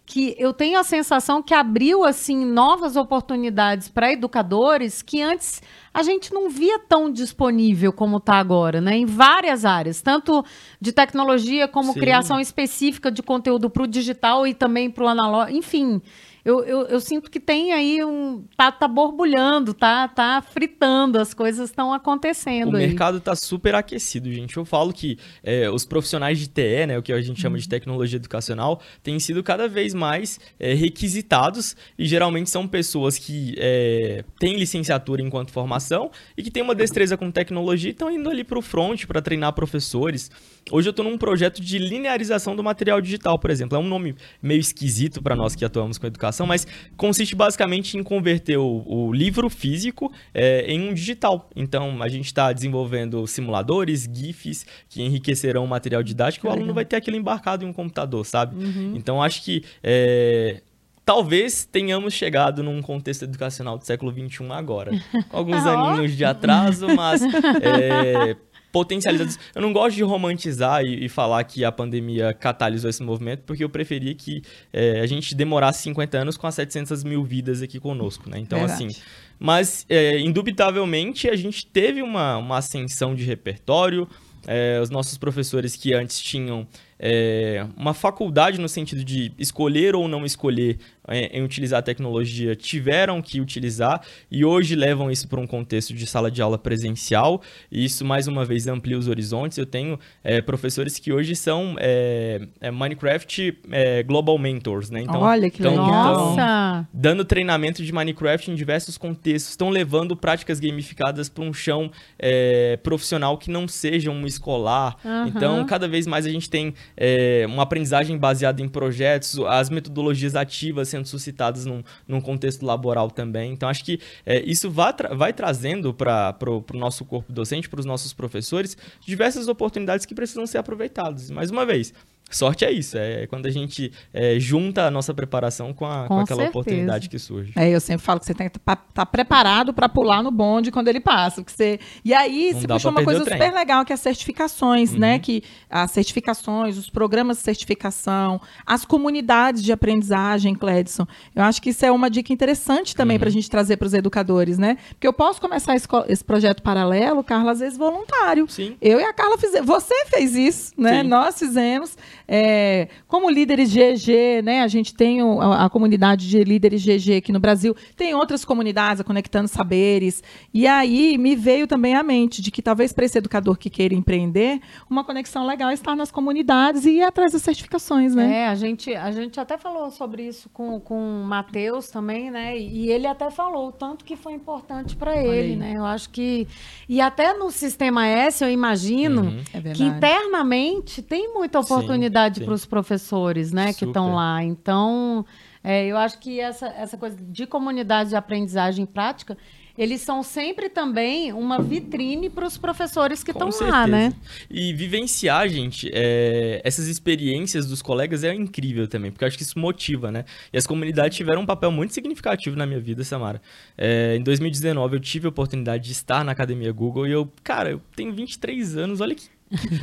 que eu tenho a sensação que abriu assim novas oportunidades para educadores que antes a gente não via tão disponível como está agora, né? Em várias áreas, tanto de tecnologia como Sim. criação específica de conteúdo para o digital e também para o analógico, enfim. Eu, eu, eu sinto que tem aí um. tá, tá borbulhando, tá, tá fritando, as coisas estão acontecendo O aí. mercado está super aquecido, gente. Eu falo que é, os profissionais de TE, né, o que a gente chama de tecnologia educacional, têm sido cada vez mais é, requisitados e geralmente são pessoas que é, têm licenciatura enquanto formação e que têm uma destreza com tecnologia e estão indo ali para o front para treinar professores. Hoje eu estou num projeto de linearização do material digital, por exemplo. É um nome meio esquisito para nós que atuamos com educação, mas consiste basicamente em converter o, o livro físico é, em um digital. Então, a gente está desenvolvendo simuladores, GIFs, que enriquecerão o material didático e o aluno vai ter aquilo embarcado em um computador, sabe? Então, acho que é, Talvez tenhamos chegado num contexto educacional do século XXI agora. Com alguns Ó. aninhos de atraso, mas é, potencializados. Eu não gosto de romantizar e, e falar que a pandemia catalisou esse movimento, porque eu preferia que é, a gente demorasse 50 anos com as 700 mil vidas aqui conosco, né? Então, Verdade. assim... Mas, é, indubitavelmente, a gente teve uma, uma ascensão de repertório. É, os nossos professores que antes tinham é, uma faculdade no sentido de escolher ou não escolher em utilizar a tecnologia tiveram que utilizar e hoje levam isso para um contexto de sala de aula presencial e isso mais uma vez amplia os horizontes. Eu tenho é, professores que hoje são é, é, Minecraft é, Global Mentors, né? Então, Olha que então- legal. Nossa! dando treinamento de Minecraft em diversos contextos, estão levando práticas gamificadas para um chão é, profissional que não seja um escolar. Aham. Então, cada vez mais a gente tem é, uma aprendizagem baseada em projetos, as metodologias ativas sendo suscitadas num, num contexto laboral também. Então, acho que é, isso vai, tra- vai trazendo para o nosso corpo docente, para os nossos professores, diversas oportunidades que precisam ser aproveitadas. Mais uma vez. Sorte é isso, é quando a gente é, junta a nossa preparação com, a, com Com aquela certeza. oportunidade que surge. É, eu sempre falo que você tem que estar preparado para pular no bonde quando ele passa. porque você... E aí, Não você puxou uma coisa super legal, que é as certificações, Uhum. né? Que as certificações, os programas de certificação, as comunidades de aprendizagem, Cledson. Eu acho que isso é uma dica interessante também Uhum. para a gente trazer para os educadores, né? Porque eu posso começar esse, esse projeto paralelo, Carla, às vezes voluntário. Sim. Eu e a Carla fizemos. Você fez isso, né? Sim. Nós fizemos. É, como líderes GG, né? A gente tem o, a, a, comunidade de líderes GG aqui no Brasil, tem outras comunidades conectando saberes. E aí me veio também à mente de que talvez para esse educador que queira empreender, uma conexão legal é estar nas comunidades e ir atrás das certificações, né? É, a gente, a gente até falou sobre isso com, com o Matheus também, né? E ele até falou o tanto que foi importante para ele, né? Eu acho que. E até no sistema S, eu imagino uhum. é que internamente tem muita oportunidade para os professores, né, Super. que estão lá. Então, é, eu acho que essa, essa coisa de comunidade de aprendizagem prática eles são sempre também uma vitrine para os professores que estão lá, né? E vivenciar, gente, é, essas experiências dos colegas é incrível também, porque eu acho que isso motiva, né? E as comunidades tiveram um papel muito significativo na minha vida, Samara. É, em 2019, eu tive a oportunidade de estar na Academia Google e eu, cara, eu tenho 23 anos, olha que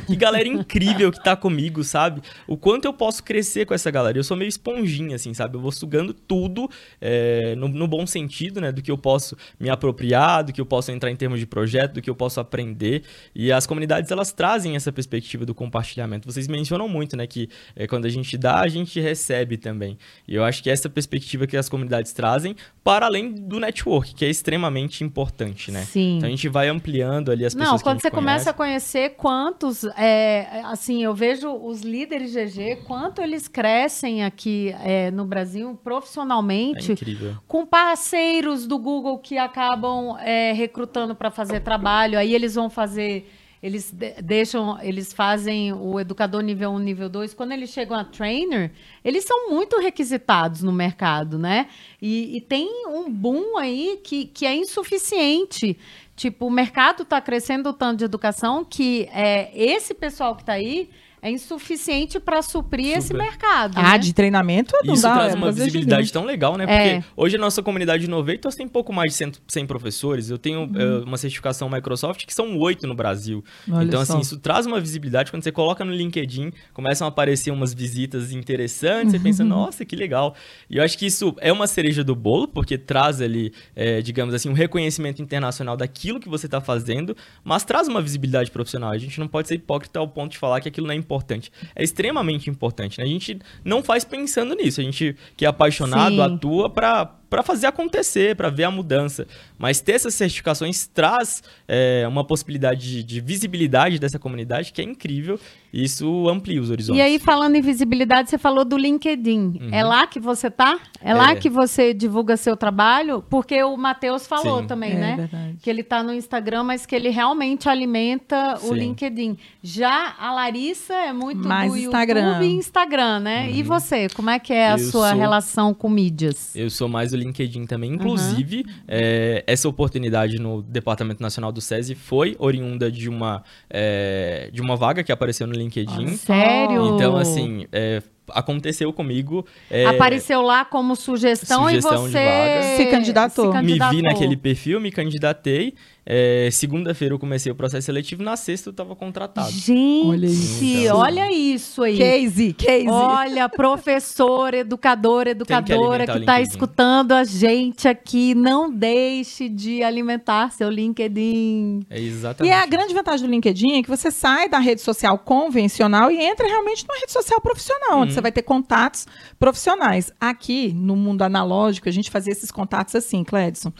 que galera incrível que tá comigo, sabe? O quanto eu posso crescer com essa galera. Eu sou meio esponjinha, assim, sabe? Eu vou sugando tudo é, no, no, bom sentido, né? Do que eu posso me apropriar, do que eu posso entrar em termos de projeto, do que eu posso aprender. E as comunidades, elas trazem essa perspectiva do compartilhamento. Vocês mencionam muito, né? Que é, quando a gente dá, a gente recebe também. E eu acho que essa perspectiva que as comunidades trazem, para além do network, que é extremamente importante, né? Sim. Então a gente vai ampliando ali as pessoas Não, quando você conhece. começa a conhecer quanto quantos, é, assim, eu vejo os líderes GG, quanto eles crescem aqui é, no Brasil profissionalmente, é com parceiros do Google que acabam é, recrutando para fazer trabalho, aí eles vão fazer eles deixam, eles fazem o educador nível 1, nível 2. Quando eles chegam a trainer, eles são muito requisitados no mercado, né? E, e tem um boom aí que, que é insuficiente Tipo, o mercado está crescendo tanto de educação que é, esse pessoal que está aí é insuficiente para suprir Super. esse mercado. Ah, né? de treinamento não Isso dá. traz é uma visibilidade tão legal, né? Porque é. hoje a nossa comunidade de Innovators tem pouco mais de 100, 100 professores. Eu tenho uhum. uh, uma certificação Microsoft que são oito no Brasil. Olha então, assim, só. assim, isso traz uma visibilidade. Quando você coloca no LinkedIn, começam a aparecer umas visitas interessantes, você pensa, nossa, que legal. E eu acho que isso é uma cereja do bolo, porque traz ali, é, digamos assim, um reconhecimento internacional daquilo que você está fazendo, mas traz uma visibilidade profissional. A gente não pode ser hipócrita ao ponto de falar que aquilo não é importante. É extremamente importante. Né? A gente não faz pensando nisso. A gente que é apaixonado Sim. atua para para fazer acontecer, para ver a mudança. Mas ter essas certificações traz é, uma possibilidade de, de, visibilidade dessa comunidade que é incrível e isso amplia os horizontes. E aí, falando em visibilidade, você falou do LinkedIn. Uhum. É lá que você tá? É, é, lá que você divulga seu trabalho? Porque o Matheus falou Sim. também, é, né? Verdade. Que ele tá no Instagram, mas que ele realmente alimenta Sim. o LinkedIn. Já a Larissa é muito Mais do Instagram. YouTube e Instagram, né? Uhum. E você, como é que é a eu sua sou... relação com mídias? Eu sou mais do LinkedIn também. Inclusive, uhum. é, essa oportunidade no Departamento Nacional do SESI foi oriunda de uma, é, de uma vaga que apareceu no LinkedIn. Ah, sério? Então, assim, é, aconteceu comigo. É, Apareceu lá como sugestão, sugestão e você se candidatou. se candidatou. Me vi naquele perfil, me candidatei. É, Segunda-feira eu comecei o processo seletivo, na sexta eu estava contratado. Gente, olha isso, então, olha isso aí. Case, case. Olha, professor, educador, educadora que está escutando a gente aqui, não deixe de alimentar seu LinkedIn. É exatamente. E é a grande vantagem do LinkedIn é que você sai da rede social convencional e entra realmente numa rede social profissional, onde você vai ter contatos profissionais. Aqui, no mundo analógico, a gente fazia esses contatos assim, Cledson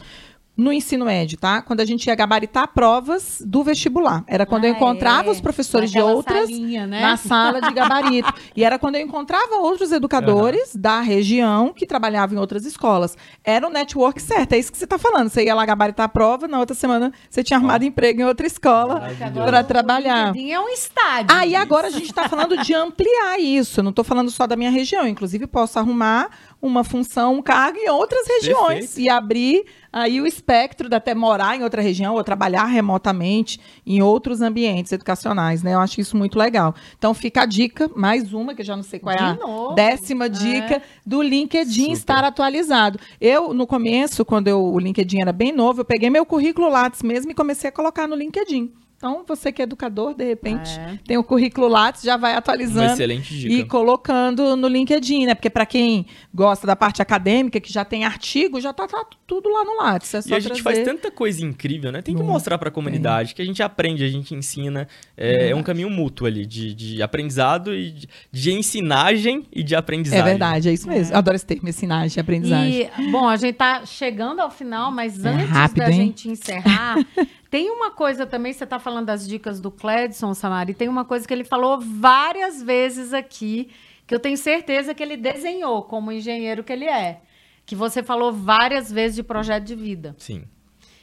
no ensino médio, tá? Quando a gente ia gabaritar provas do vestibular. Era quando ah, eu encontrava é. os professores de outras salinha, né? na sala de gabarito. e era quando eu encontrava outros educadores uhum. da região que trabalhavam em outras escolas. Era o network certo, é isso que você está falando. Você ia lá gabaritar a prova, na outra semana você tinha arrumado oh. emprego em outra escola para trabalhar. O é um estádio. Aí ah, agora a gente está falando de ampliar isso. Eu não estou falando só da minha região. Inclusive, posso arrumar uma função, um cargo em outras regiões Perfeito. e abrir aí o espectro de até morar em outra região ou trabalhar remotamente em outros ambientes educacionais, né? Eu acho isso muito legal. Então fica a dica, mais uma, que eu já não sei qual é a novo. décima dica é. do LinkedIn Super. estar atualizado. Eu, no começo, quando eu, o LinkedIn era bem novo, eu peguei meu currículo Lattes mesmo e comecei a colocar no LinkedIn Então, você que é educador, de repente, é. tem o currículo Lattes, já vai atualizando. Uma excelente dica. E colocando no LinkedIn, né? Porque para quem gosta da parte acadêmica, que já tem artigo, já tá, tá tudo lá no Lattes. É e a gente trazer... faz tanta coisa incrível, né? Tem que mostrar para a comunidade que a gente aprende, a gente ensina. É, é um caminho mútuo ali de, de aprendizado e de, de, ensinagem e de aprendizagem. É verdade, é isso mesmo. É. Adoro esse termo, ensinagem e aprendizagem. E, bom, a gente tá chegando ao final, mas é antes rápido, da hein? gente encerrar, Tem uma coisa também, você está falando das dicas do Cledson, Samari, tem uma coisa que ele falou várias vezes aqui, que eu tenho certeza que ele desenhou como engenheiro que ele é. Que você falou várias vezes de projeto de vida. Sim.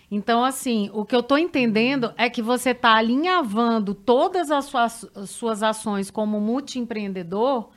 Então, assim, o que eu estou entendendo é que você está alinhavando todas as suas, as suas ações como multiempreendedor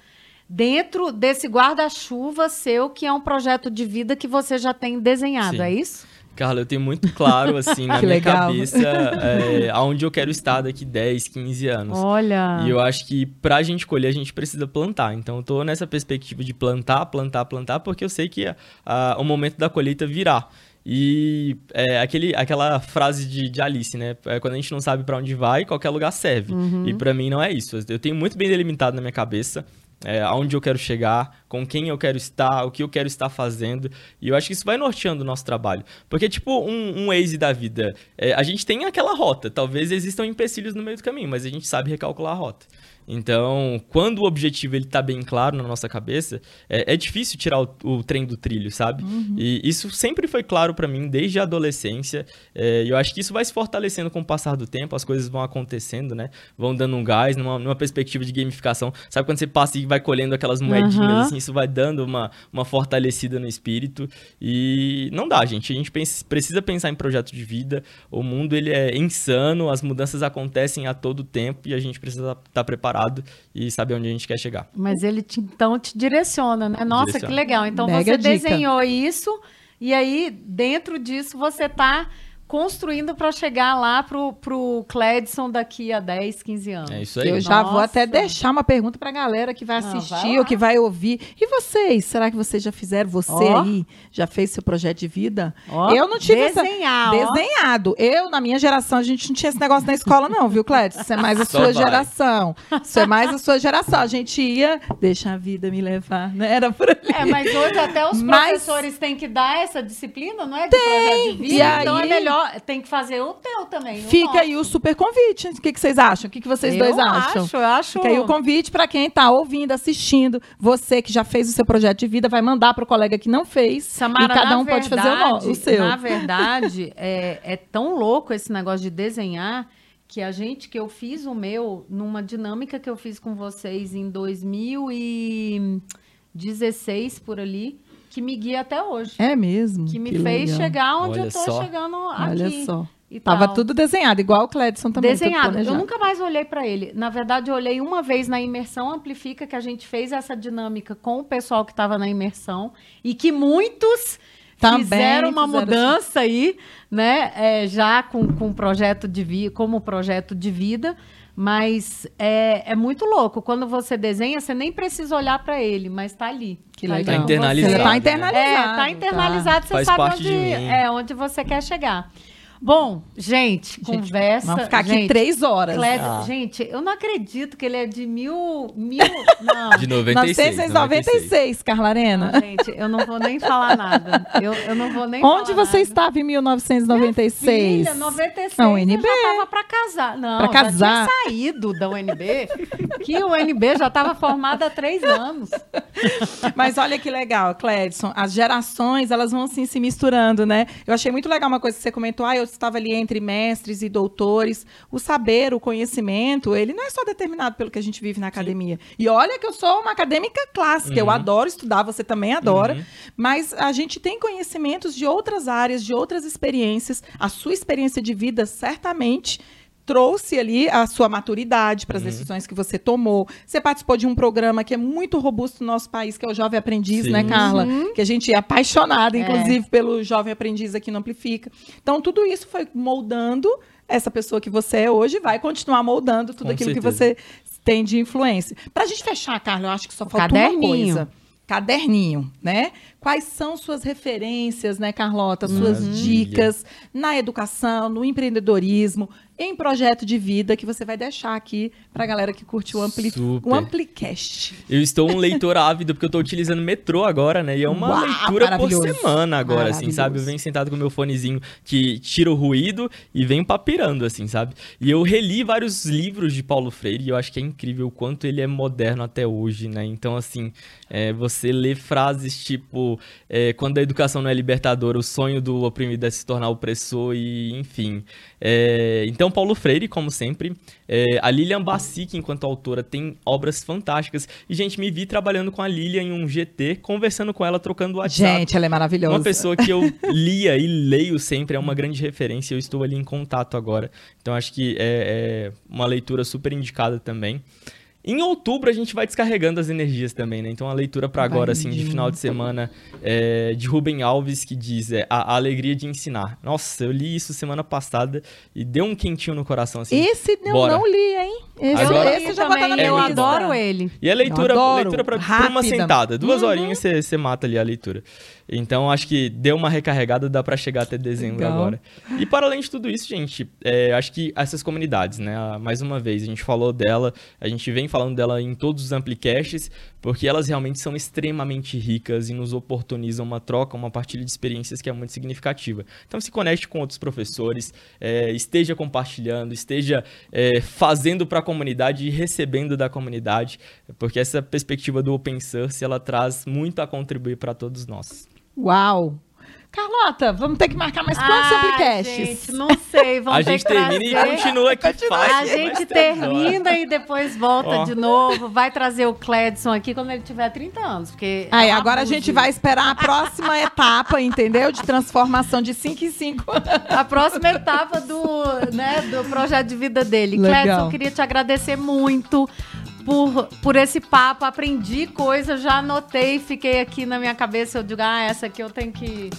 dentro desse guarda-chuva seu, que é um projeto de vida que você já tem desenhado, Sim. é isso? Carla, eu tenho muito claro, assim, na minha legal. cabeça, é, aonde eu quero estar daqui 10, 15 anos. Olha! E eu acho que pra gente colher, a gente precisa plantar. Então, eu tô nessa perspectiva de plantar, plantar, plantar, porque eu sei que a, a, o momento da colheita virá. E é, aquele, aquela frase de, de Alice, né? É, quando a gente não sabe para onde vai, qualquer lugar serve. Uhum. E para mim não é isso. Eu tenho muito bem delimitado na minha cabeça é, aonde eu quero chegar, com quem eu quero estar, o que eu quero estar fazendo. E eu acho que isso vai norteando o nosso trabalho. Porque, tipo, um, um Waze da vida, é, a gente tem aquela rota. Talvez existam empecilhos no meio do caminho, mas a gente sabe recalcular a rota. Então, quando o objetivo ele tá bem claro na nossa cabeça, é, é difícil tirar o, o, trem do trilho, sabe? Uhum. E isso sempre foi claro para mim desde a adolescência. É, e eu acho que isso vai se fortalecendo com o passar do tempo, as coisas vão acontecendo, né? Vão dando um gás numa, numa perspectiva de gamificação. Sabe quando você passa e vai colhendo aquelas moedinhas, uhum. assim, isso vai dando uma, uma fortalecida no espírito. E não dá, gente. A gente pensa, precisa pensar em projeto de vida. O mundo ele é insano, as mudanças acontecem a todo tempo e a gente precisa estar tá preparado preparado e saber onde a gente quer chegar. Mas ele te, então te direciona, né? Nossa, direciona. que legal. Então Mega você dica. desenhou isso e aí dentro disso você está construindo para chegar lá pro, pro Cledson daqui a 10, 15 anos. É isso aí. Eu Nossa. já vou até deixar uma pergunta para a galera que vai assistir Não, vai ou que vai ouvir. E vocês? Será que vocês já fizeram? Você oh. aí já fez seu projeto de vida? Oh. Eu não tive Desenhar, essa... Desenhado. Eu, na minha geração, a gente não tinha esse negócio na escola não, viu, Cledson? Isso é mais a sua geração. Isso é mais a sua geração. A gente ia, deixa a vida me levar, né? Era por ali. É, mas hoje até os mas... professores têm que dar essa disciplina, não é? De tem. projeto de vida. Então é melhor tem que fazer o teu também. Fica aí o super convite. O que, que vocês acham? O que, que vocês eu dois acham? Acho, eu acho. Fica aí o convite para quem está ouvindo, assistindo. Você que já fez o seu projeto de vida, vai mandar para o colega que não fez. Samara, e cada um pode fazer o, o, seu. Na verdade, é, é tão louco esse negócio de desenhar que a gente, que eu fiz o meu numa dinâmica que eu fiz com vocês em 2016 por ali que me guia até hoje. É mesmo? Que me que fez legal. chegar onde Olha eu tô só. chegando aqui. Olha só. Tava tudo desenhado, igual o Cledson também. Desenhado. Eu nunca mais olhei para ele. Na verdade, eu olhei uma vez na imersão Amplifica, que a gente fez essa dinâmica com o pessoal que estava na imersão e que muitos também fizeram uma fizeram mudança assim. aí, né? É, já com, com projeto de vida, como projeto de vida. Mas é, é muito louco. Quando você desenha, você nem precisa olhar para ele, mas está ali. Que tá legal. Tá internalizado. Você tá internalizado. É, tá internalizado, tá. você Faz sabe onde, é, onde você quer chegar. Bom, gente, gente, conversa. Vamos ficar gente, aqui três horas. ah. Gente, eu não acredito que ele é de mil. mil não. De 96. 996, Carla Arena. Não, gente, eu não vou nem falar nada. Eu, eu não vou nem Onde você nada. estava em 1996? Minha filha, 96. Não, UNB. Eu já estava para casar. Não, pra casar. já tinha saído da UNB. que o UNB já estava formado há três anos. Mas olha que legal, Cledson. As gerações, elas vão assim se misturando, né? Eu achei muito legal uma coisa que você comentou. Ah, eu estava ali entre mestres e doutores. O saber, o conhecimento, ele não é só determinado pelo que a gente vive na academia. Sim. E olha que eu sou uma acadêmica clássica, uhum. eu adoro estudar, você também adora, uhum. mas a gente tem conhecimentos de outras áreas, de outras experiências. A sua experiência de vida certamente trouxe ali a sua maturidade para as uhum. decisões que você tomou. Você participou de um programa que é muito robusto no nosso país, que é o Jovem Aprendiz, né, Sim. né, Carla? Uhum. Que a gente é apaixonada, é. inclusive, é. pelo Jovem Aprendiz aqui no Amplifica. Então, tudo isso foi moldando essa pessoa que você é hoje, vai continuar moldando tudo Com aquilo certeza. que você tem de influência. Para a gente fechar, Carla, eu acho que só falta uma coisa. caderninho, né? Quais são suas referências, né, Carlota? Suas Maravilha. dicas na educação, no empreendedorismo, em projeto de vida que você vai deixar aqui pra galera que curte o, Ampli, Super. o Amplicast. Eu estou um leitor ávido, porque eu estou utilizando metrô agora, né? E é uma Uau, leitura por semana agora, assim, sabe? Eu venho sentado com o meu fonezinho que tira o ruído e venho papirando, assim, sabe? E eu reli vários livros de Paulo Freire e eu acho que é incrível o quanto ele é moderno até hoje, né? Então, assim, é, você lê frases tipo, é, quando a educação não é libertadora, o sonho do oprimido é se tornar opressor e, enfim. É, então, Paulo Freire, como sempre, é, a Lilian Bassic, enquanto autora, tem obras fantásticas. E, gente, me vi trabalhando com a Lilian em um GT, conversando com ela, trocando WhatsApp. Gente, ela é maravilhosa. Uma pessoa que eu lia e leio sempre, é uma grande referência, eu estou ali em contato agora. Então acho que é, é uma leitura super indicada também. Em outubro a gente vai descarregando as energias também, né? Então a leitura para agora, assim, de final de semana, é de Rubem Alves, que diz é, a, a alegria de ensinar. Nossa, eu li isso semana passada e deu um quentinho no coração, assim. Esse eu Bora. não li, hein? Esse, Agora- esse já estar na também, minha eu adoro ele. E a leitura, leitura pra, por uma Rápida. sentada. Duas Uhum. horinhas você mata ali a leitura. Então acho que deu uma recarregada, dá pra chegar até dezembro Legal. agora. E para além de tudo isso, gente, é, acho que essas comunidades, né? a- Mais uma vez, a gente falou dela, a gente vem falando dela em todos os amplicasts, porque elas realmente são extremamente ricas e nos oportunizam uma troca, uma partilha de experiências que é muito significativa. Então se conecte com outros professores, é, esteja compartilhando, esteja é, fazendo para a comunidade e recebendo da comunidade, porque essa perspectiva do open source ela traz muito a contribuir para todos nós. Uau! Carlota, vamos ter que marcar mais quantos amplicasts? gente, não sei. Vamos a ter gente que termina trazer. e continua aqui Continua. fácil. A gente termina e depois volta Ó. de novo. Vai trazer o Cledson aqui quando ele tiver 30 anos. Porque Aí, é agora a gente vai esperar a próxima etapa, entendeu? De transformação de 5 em 5. A próxima etapa do, né, do projeto de vida dele. Legal. Cledson, eu queria te agradecer muito por, por esse papo. Aprendi coisas, já anotei, fiquei aqui na minha cabeça. Eu digo, ah, essa aqui eu tenho que.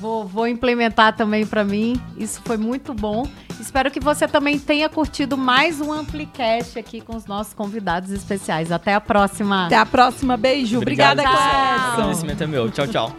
Vou, vou implementar também para mim. Isso foi muito bom. Espero que você também tenha curtido mais um Amplicast aqui com os nossos convidados especiais. Até a próxima. Até a próxima. Beijo. Obrigado, Obrigada, pessoal. O agradecimento é meu. Tchau, tchau.